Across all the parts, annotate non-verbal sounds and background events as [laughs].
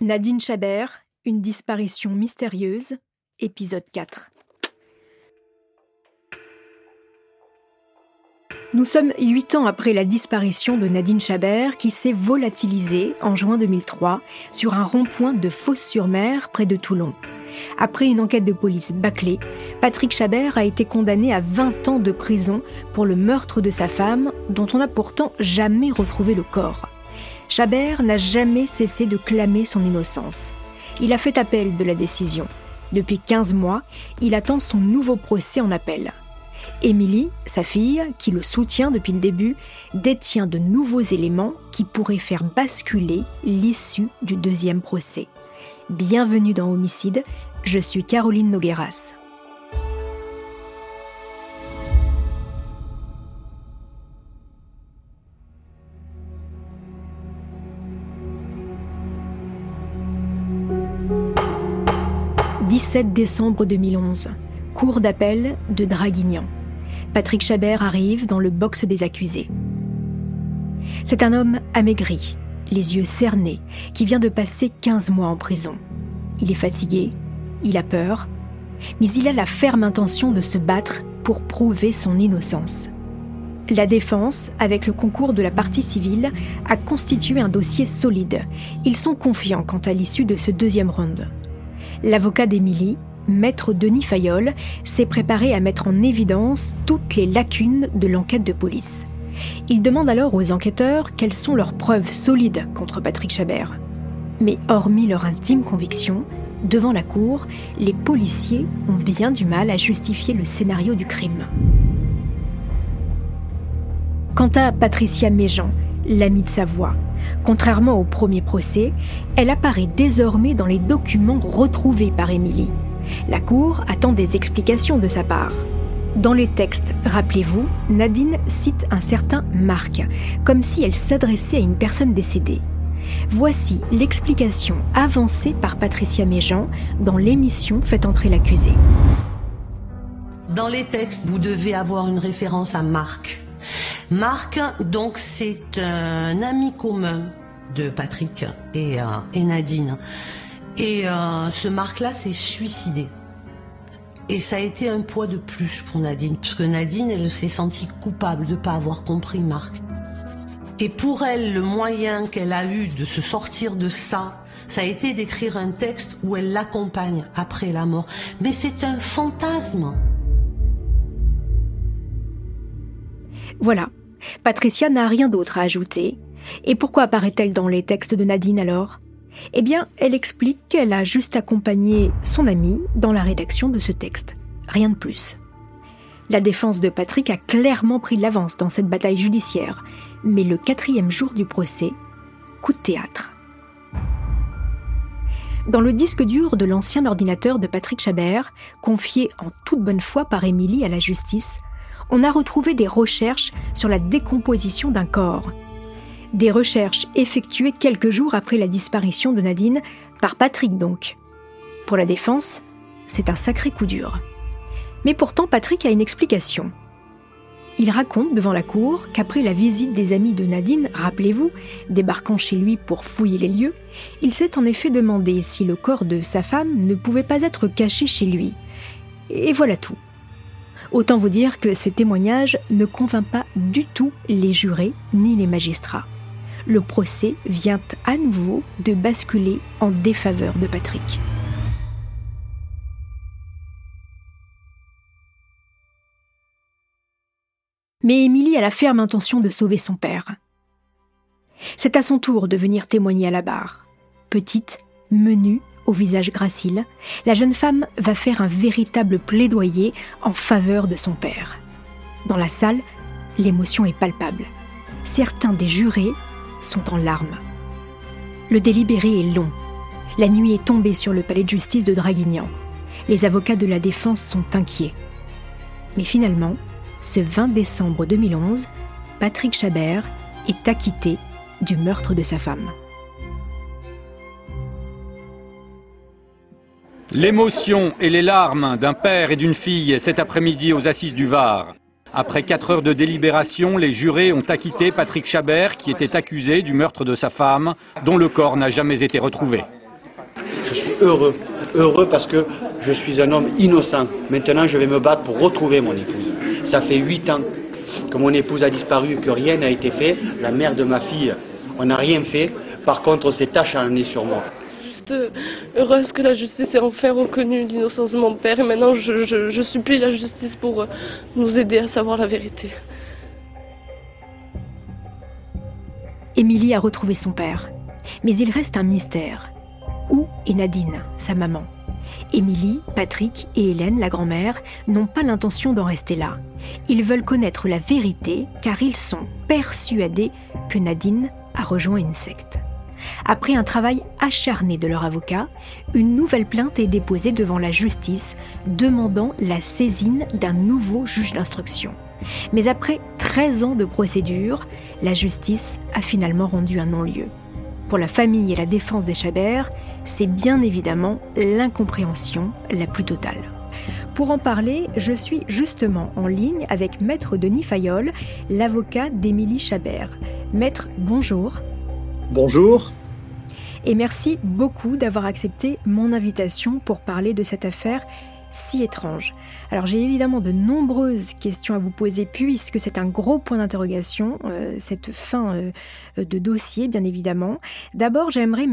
Nadine Chabert, une disparition mystérieuse, épisode 4. Nous sommes huit ans après la disparition de Nadine Chabert qui s'est volatilisée en juin 2003 sur un rond-point de Fosse-sur-Mer près de Toulon. Après une enquête de police bâclée, Patrick Chabert a été condamné à 20 ans de prison pour le meurtre de sa femme dont on n'a pourtant jamais retrouvé le corps. Chabert n'a jamais cessé de clamer son innocence. Il a fait appel de la décision. Depuis 15 mois, il attend son nouveau procès en appel. Émilie, sa fille, qui le soutient depuis le début, détient de nouveaux éléments qui pourraient faire basculer l'issue du deuxième procès. Bienvenue dans Homicide, je suis Caroline Nogueras. 17 décembre 2011, cour d'appel de Draguignan. Patrick Chabert arrive dans le box des accusés. C'est un homme amaigri, les yeux cernés, qui vient de passer 15 mois en prison. Il est fatigué, il a peur, mais il a la ferme intention de se battre pour prouver son innocence. La défense, avec le concours de la partie civile, a constitué un dossier solide. Ils sont confiants quant à l'issue de ce deuxième round. L'avocat d'Émilie, maître Denis Fayol, s'est préparé à mettre en évidence toutes les lacunes de l'enquête de police. Il demande alors aux enquêteurs quelles sont leurs preuves solides contre Patrick Chabert. Mais hormis leur intime conviction, devant la cour, les policiers ont bien du mal à justifier le scénario du crime. Quant à Patricia Méjean, l'amie de sa voix, Contrairement au premier procès, elle apparaît désormais dans les documents retrouvés par Émilie. La Cour attend des explications de sa part. Dans les textes, rappelez-vous, Nadine cite un certain Marc, comme si elle s'adressait à une personne décédée. Voici l'explication avancée par Patricia Méjean dans l'émission Fait entrer l'accusé. Dans les textes, vous devez avoir une référence à Marc. Marc, donc, c'est un ami commun de Patrick et, euh, Nadine. Et euh, ce Marc-là s'est suicidé. Et ça a été un poids de plus pour Nadine, parce que Nadine, elle s'est sentie coupable de ne pas avoir compris Marc. Et pour elle, le moyen qu'elle a eu de se sortir de ça, ça a été d'écrire un texte où elle l'accompagne après la mort. Mais c'est un fantasme. Voilà, Patricia n'a rien d'autre à ajouter. Et pourquoi apparaît-elle dans les textes de Nadine alors? Eh bien, elle explique qu'elle a juste accompagné son amie dans la rédaction de ce texte. Rien de plus. La défense de Patrick a clairement pris l'avance dans cette bataille judiciaire, mais le quatrième jour du procès, coup de théâtre. Dans le disque dur de l'ancien ordinateur de Patrick Chabert, confié en toute bonne foi par Émilie à la justice, on a retrouvé des recherches sur la décomposition d'un corps. Des recherches effectuées quelques jours après la disparition de Nadine, par Patrick donc. Pour la défense, c'est un sacré coup dur. Mais pourtant, Patrick a une explication. Il raconte devant la cour qu'après la visite des amis de Nadine, rappelez-vous, débarquant chez lui pour fouiller les lieux, il s'est en effet demandé si le corps de sa femme ne pouvait pas être caché chez lui. Et voilà tout. Autant vous dire que ce témoignage ne convainc pas du tout les jurés ni les magistrats. Le procès vient à nouveau de basculer en défaveur de Patrick. Mais Émilie a la ferme intention de sauver son père. C'est à son tour de venir témoigner à la barre. Petite, menue, au visage gracile, la jeune femme va faire un véritable plaidoyer en faveur de son père. Dans la salle, l'émotion est palpable. Certains des jurés sont en larmes. Le délibéré est long. La nuit est tombée sur le palais de justice de Draguignan. Les avocats de la défense sont inquiets. Mais finalement, ce 20 décembre 2011, Patrick Chabert est acquitté du meurtre de sa femme. L'émotion et les larmes d'un père et d'une fille cet après-midi aux assises du Var. Après quatre heures de délibération, les jurés ont acquitté Patrick Chabert, qui était accusé du meurtre de sa femme, dont le corps n'a jamais été retrouvé. Je suis heureux, heureux parce que je suis un homme innocent. Maintenant, je vais me battre pour retrouver mon épouse. Ça fait huit ans que mon épouse a disparu, que rien n'a été fait. La mère de ma fille, on n'a rien fait. Par contre, c'est acharné sur moi heureuse que la justice ait enfin reconnu l'innocence de mon père et maintenant je, supplie la justice pour euh, nous aider à savoir la vérité. Émilie a retrouvé son père, mais il reste un mystère. Où est Nadine, sa maman? Émilie, Patrick et Hélène, la grand-mère, n'ont pas l'intention d'en rester là. Ils veulent connaître la vérité car ils sont persuadés que Nadine a rejoint une secte. Après un travail acharné de leur avocat, une nouvelle plainte est déposée devant la justice demandant la saisine d'un nouveau juge d'instruction. Mais après 13 ans de procédure, la justice a finalement rendu un non-lieu. Pour la famille et la défense des Chabert, c'est bien évidemment l'incompréhension la plus totale. Pour en parler, je suis justement en ligne avec Maître Denis Fayol, l'avocat d'Émilie Chabert. Maître, bonjour. Bonjour. Et merci beaucoup d'avoir accepté mon invitation pour parler de cette affaire si étrange. Alors j'ai évidemment de nombreuses questions à vous poser puisque c'est un gros point d'interrogation, euh, cette fin euh, de dossier bien évidemment. D'abord j'aimerais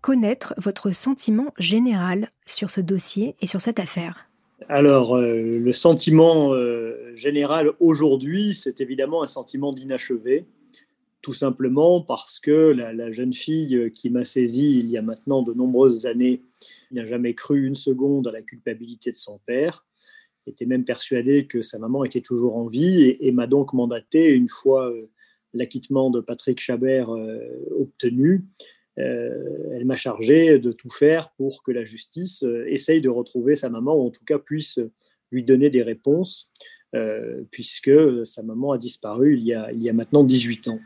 connaître votre sentiment général sur ce dossier et sur cette affaire. Alors euh, le sentiment général aujourd'hui, c'est évidemment un sentiment d'inachevé tout simplement parce que la, jeune fille qui m'a saisi il y a maintenant de nombreuses années n'a jamais cru une seconde à la culpabilité de son père, était même persuadée que sa maman était toujours en vie et, m'a donc mandaté, une fois euh, l'acquittement de Patrick Chabert euh, obtenu, euh, elle m'a chargé de tout faire pour que la justice essaye de retrouver sa maman, ou en tout cas puisse lui donner des réponses, puisque sa maman a disparu il y a, il y a maintenant 18 ans.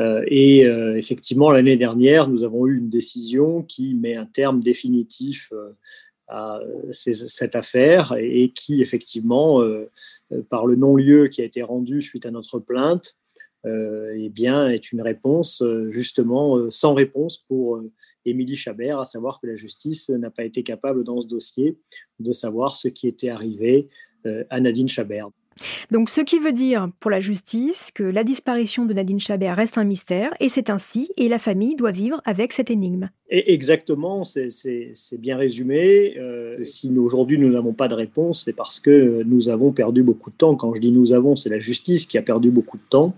Euh, et euh, effectivement, l'année dernière, nous avons eu une décision qui met un terme définitif euh, à cette affaire et qui, effectivement, par le non-lieu qui a été rendu suite à notre plainte, eh bien, est une réponse justement sans réponse pour Émilie Chabert, à savoir que la justice n'a pas été capable dans ce dossier de savoir ce qui était arrivé à Nadine Chabert. Donc ce qui veut dire pour la justice que la disparition de Nadine Chabert reste un mystère, et c'est ainsi, et la famille doit vivre avec cette énigme. exactement, c'est bien résumé. Euh, si aujourd'hui nous n'avons pas de réponse, c'est parce que nous avons perdu beaucoup de temps. Quand je dis nous avons, c'est la justice qui a perdu beaucoup de temps.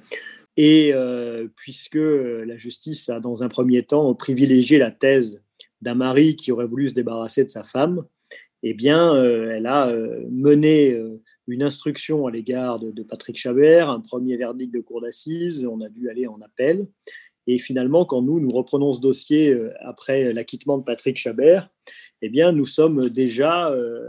Et euh, puisque la justice a dans un premier temps privilégié la thèse d'un mari qui aurait voulu se débarrasser de sa femme, eh bien, euh, elle a mené une instruction à l'égard de, Patrick Chabert, un premier verdict de cour d'assises, on a dû aller en appel. Et finalement, quand nous, nous reprenons ce dossier euh, après l'acquittement de Patrick Chabert, eh bien, nous sommes déjà euh,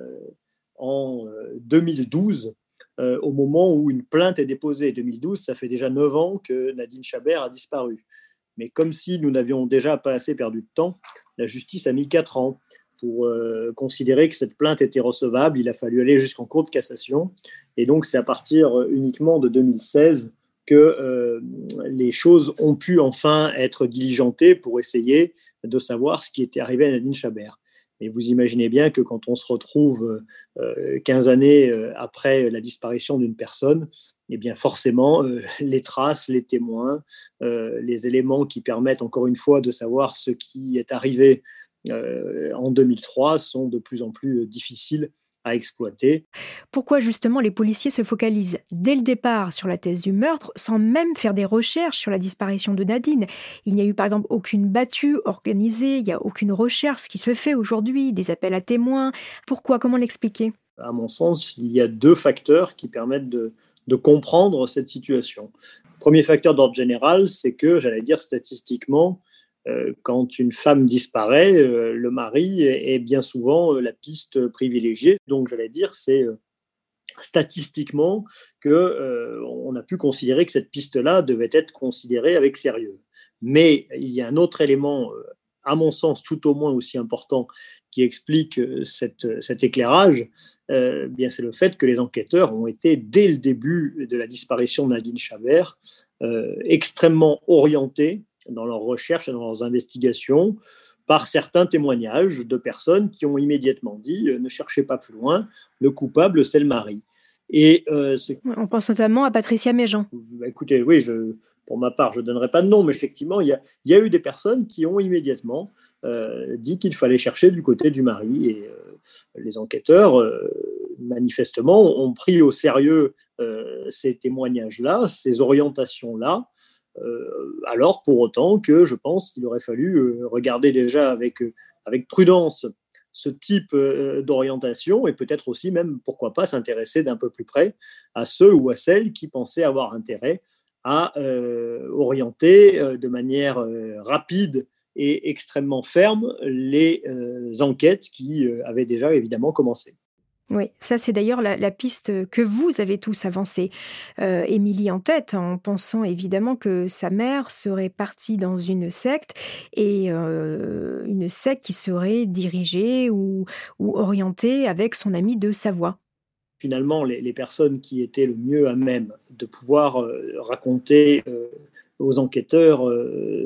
en 2012, euh, au moment où une plainte est déposée. 2012, ça fait déjà neuf ans que Nadine Chabert a disparu. Mais comme si nous n'avions déjà pas assez perdu de temps, la justice a mis quatre ans pour euh, considérer que cette plainte était recevable, il a fallu aller jusqu'en cour de cassation. Et donc, c'est à partir euh, uniquement de 2016 que euh, les choses ont pu enfin être diligentées pour essayer de savoir ce qui était arrivé à Nadine Chabert. Et vous imaginez bien que quand on se retrouve 15 années après la disparition d'une personne, eh bien forcément, [laughs] les traces, les témoins, les éléments qui permettent encore une fois de savoir ce qui est arrivé en 2003 sont de plus en plus euh, difficiles à exploiter. Pourquoi justement les policiers se focalisent dès le départ sur la thèse du meurtre sans même faire des recherches sur la disparition de Nadine? Il n'y a eu par exemple aucune battue organisée, il n'y a aucune recherche qui se fait aujourd'hui, des appels à témoins. Pourquoi? Comment l'expliquer? À mon sens, il y a deux facteurs qui permettent de, de comprendre cette situation. Premier facteur d'ordre général, c'est que, j'allais dire statistiquement, euh, quand une femme disparaît, euh, le mari est, bien souvent euh, la piste privilégiée. Donc, j'allais dire, c'est statistiquement que on a pu considérer que cette piste-là devait être considérée avec sérieux. Mais il y a un autre élément, à mon sens, tout au moins aussi important, qui explique cet éclairage, bien c'est le fait que les enquêteurs ont été, dès le début de la disparition de Nadine Chabert, extrêmement orientés dans leurs recherches et dans leurs investigations par certains témoignages de personnes qui ont immédiatement dit euh, ne cherchez pas plus loin, le coupable c'est le mari. Et euh, on pense notamment à Patricia Méjean. Bah, écoutez, oui, je, pour ma part, je ne donnerai pas de nom, mais effectivement, il y a, il y a eu des personnes qui ont immédiatement euh, dit qu'il fallait chercher du côté du mari. Et les enquêteurs, manifestement, ont pris au sérieux ces témoignages-là, ces orientations-là, alors pour autant que je pense qu'il aurait fallu euh, regarder déjà avec, euh, avec prudence ce type d'orientation et peut-être aussi même, pourquoi pas, s'intéresser d'un peu plus près à ceux ou à celles qui pensaient avoir intérêt à orienter de manière rapide et extrêmement ferme les enquêtes qui avaient déjà évidemment commencé. Oui, ça c'est d'ailleurs la, piste que vous avez tous avancée. Euh, Émilie en tête, en pensant évidemment que sa mère serait partie dans une secte et euh, une secte qui serait dirigée ou, orientée avec son ami de Savoie. Finalement, les, personnes qui étaient le mieux à même de pouvoir euh, raconter aux enquêteurs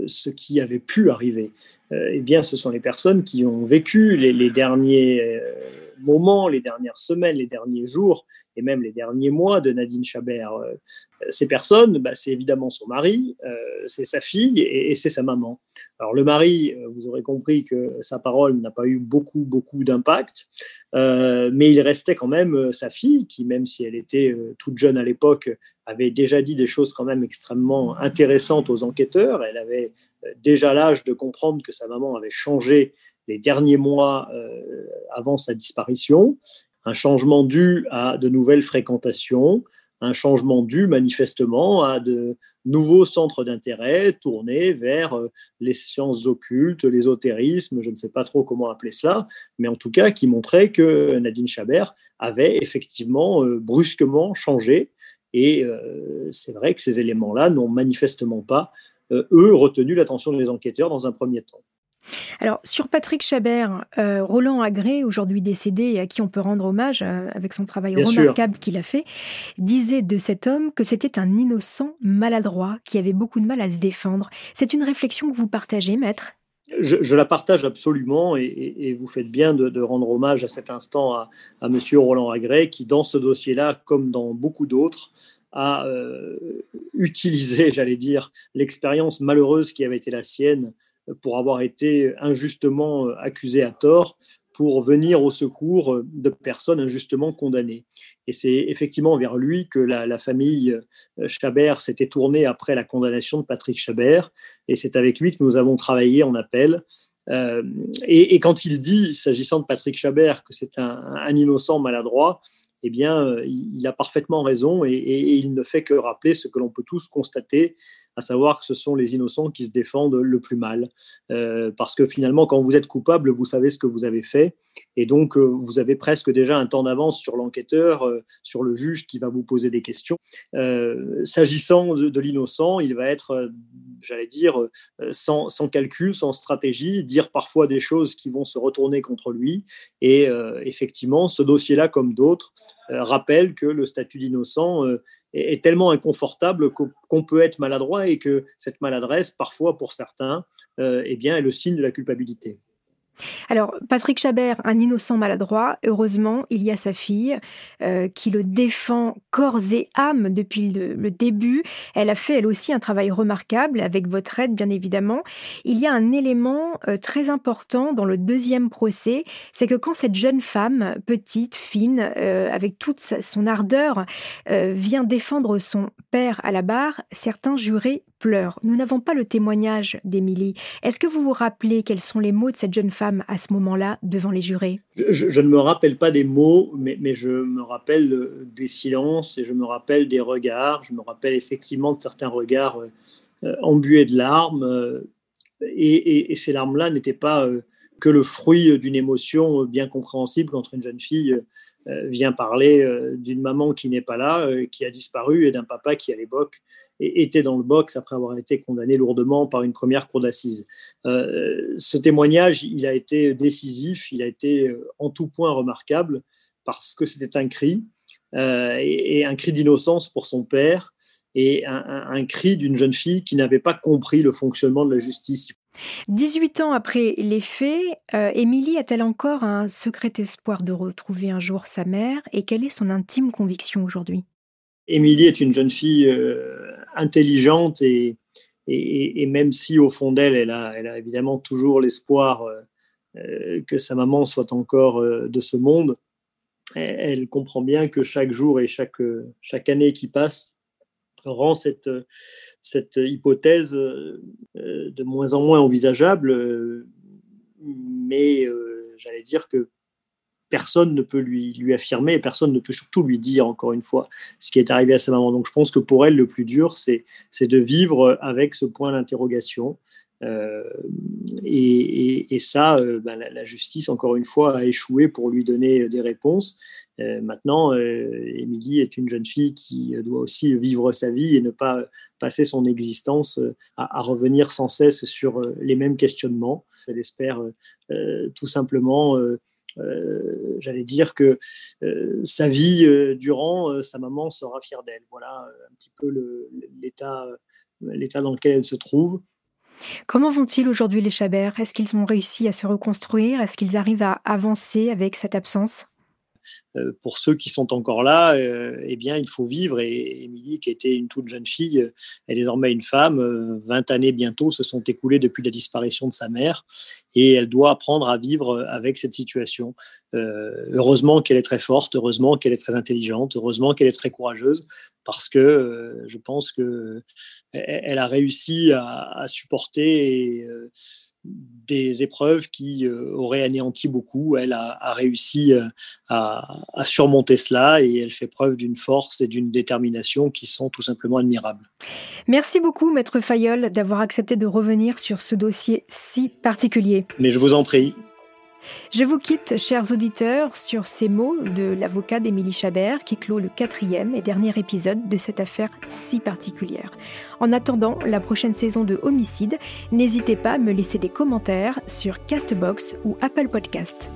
ce qui avait pu arriver, eh bien, ce sont les personnes qui ont vécu les, les derniers moments, les dernières semaines, les derniers jours et même les derniers mois de Nadine Chabert. Euh, ces personnes, bah, c'est évidemment son mari, euh, c'est sa fille et, c'est sa maman. Alors le mari, euh, vous aurez compris que sa parole n'a pas eu beaucoup, beaucoup d'impact, mais il restait quand même sa fille qui, même si elle était toute jeune à l'époque, avait déjà dit des choses quand même extrêmement intéressantes aux enquêteurs. Elle avait déjà l'âge de comprendre que sa maman avait changé les derniers mois euh, avant sa disparition, un changement dû à de nouvelles fréquentations, un changement dû manifestement à de nouveaux centres d'intérêt tournés vers euh, les sciences occultes, l'ésotérisme, je ne sais pas trop comment appeler cela, mais en tout cas qui montrait que Nadine Chabert avait effectivement euh, brusquement changé. Et c'est vrai que ces éléments-là n'ont manifestement pas, eux, retenu l'attention des enquêteurs dans un premier temps. Alors, sur Patrick Chabert, euh, Roland Agré, aujourd'hui décédé et à qui on peut rendre hommage euh, avec son travail remarquable qu'il a fait, disait de cet homme que c'était un innocent maladroit qui avait beaucoup de mal à se défendre. C'est une réflexion que vous partagez, maître? Je, la partage absolument et, vous faites bien de, rendre hommage à cet instant à, à M. Roland Agré qui, dans ce dossier-là, comme dans beaucoup d'autres, a euh, utilisé, j'allais dire, l'expérience malheureuse qui avait été la sienne pour avoir été injustement accusé à tort pour venir au secours de personnes injustement condamnées. Et c'est effectivement vers lui que la, famille Chabert s'était tournée après la condamnation de Patrick Chabert, et c'est avec lui que nous avons travaillé en appel. Euh, et, quand il dit, s'agissant de Patrick Chabert, que c'est un, innocent maladroit, eh bien, il a parfaitement raison et il ne fait que rappeler ce que l'on peut tous constater, à savoir que ce sont les innocents qui se défendent le plus mal. Euh, parce que finalement, quand vous êtes coupable, vous savez ce que vous avez fait. Et donc, euh, vous avez presque déjà un temps d'avance sur l'enquêteur, euh, sur le juge qui va vous poser des questions. S'agissant de, l'innocent, il va être, j'allais dire, sans, sans, calcul, sans stratégie, dire parfois des choses qui vont se retourner contre lui. Et effectivement, ce dossier-là, comme d'autres, rappelle que le statut d'innocent est, tellement inconfortable qu'on peut être maladroit et que cette maladresse, parfois pour certains, euh, eh bien, est le signe de la culpabilité. Alors, Patrick Chabert, un innocent maladroit, heureusement, il y a sa fille euh, qui le défend corps et âme depuis le, début. Elle a fait, elle aussi, un travail remarquable, avec votre aide, bien évidemment. Il y a un élément euh, très important dans le deuxième procès, c'est que quand cette jeune femme, petite, fine, euh, avec toute son ardeur, vient défendre son père à la barre, certains jurés pleure. Nous n'avons pas le témoignage d'Émilie. Est-ce que vous vous rappelez quels sont les mots de cette jeune femme à ce moment-là devant les jurés? Je, ne me rappelle pas des mots, mais, je me rappelle euh, des silences et je me rappelle des regards. Je me rappelle effectivement de certains regards euh, embués de larmes. et, ces larmes-là n'étaient pas que le fruit d'une émotion bien compréhensible quand une jeune fille euh, vient parler euh, d'une maman qui n'est pas là, euh, qui a disparu, et d'un papa qui, à l'époque, était dans le box après avoir été condamné lourdement par une première cour d'assises. ce témoignage, il a été décisif, il a été en tout point remarquable parce que c'était un cri, et, un cri d'innocence pour son père, et un cri d'une jeune fille qui n'avait pas compris le fonctionnement de la justice. 18 ans après les faits, euh, Émilie a-t-elle encore un secret espoir de retrouver un jour sa mère? Et quelle est son intime conviction aujourd'hui? Émilie est une jeune fille euh, intelligente et, même si au fond d'elle, elle a, évidemment toujours l'espoir euh, que sa maman soit encore de ce monde, elle, comprend bien que chaque jour et chaque, année qui passe rend cette, hypothèse de moins en moins envisageable, euh, mais euh, j'allais dire que personne ne peut lui, lui affirmer, personne ne peut surtout lui dire, encore une fois, ce qui est arrivé à sa maman. Donc je pense que pour elle, le plus dur, c'est de vivre avec ce point d'interrogation. Et, ça, ben, la, justice, encore une fois, a échoué pour lui donner des réponses. Euh, maintenant, euh, Émilie est une jeune fille qui doit aussi vivre sa vie et ne pas passer son existence euh, à, revenir sans cesse sur les mêmes questionnements. Elle espère tout simplement j'allais dire que sa vie durant, sa maman sera fière d'elle. Voilà un petit peu l'état, l'état dans lequel elle se trouve. Comment vont-ils aujourd'hui les Chabert? Est-ce qu'ils ont réussi à se reconstruire? Est-ce qu'ils arrivent à avancer avec cette absence? Pour ceux qui sont encore là, euh, eh bien, il faut vivre. Émilie, qui était une toute jeune fille, euh, est désormais une femme. 20 années bientôt se sont écoulées depuis la disparition de sa mère. Et elle doit apprendre à vivre avec cette situation. heureusement qu'elle est très forte, heureusement qu'elle est très intelligente, heureusement qu'elle est très courageuse, parce que je pense que elle a réussi à, supporter des épreuves qui euh, auraient anéanti beaucoup. Elle a, réussi euh, à, surmonter cela et elle fait preuve d'une force et d'une détermination qui sont tout simplement admirables. Merci beaucoup, Maître Fayol, d'avoir accepté de revenir sur ce dossier si particulier. Mais je vous en prie. Je vous quitte, chers auditeurs, sur ces mots de l'avocat d'Émilie Chabert qui clôt le quatrième et dernier épisode de cette affaire si particulière. En attendant la prochaine saison de Homicide, n'hésitez pas à me laisser des commentaires sur Castbox ou Apple Podcast.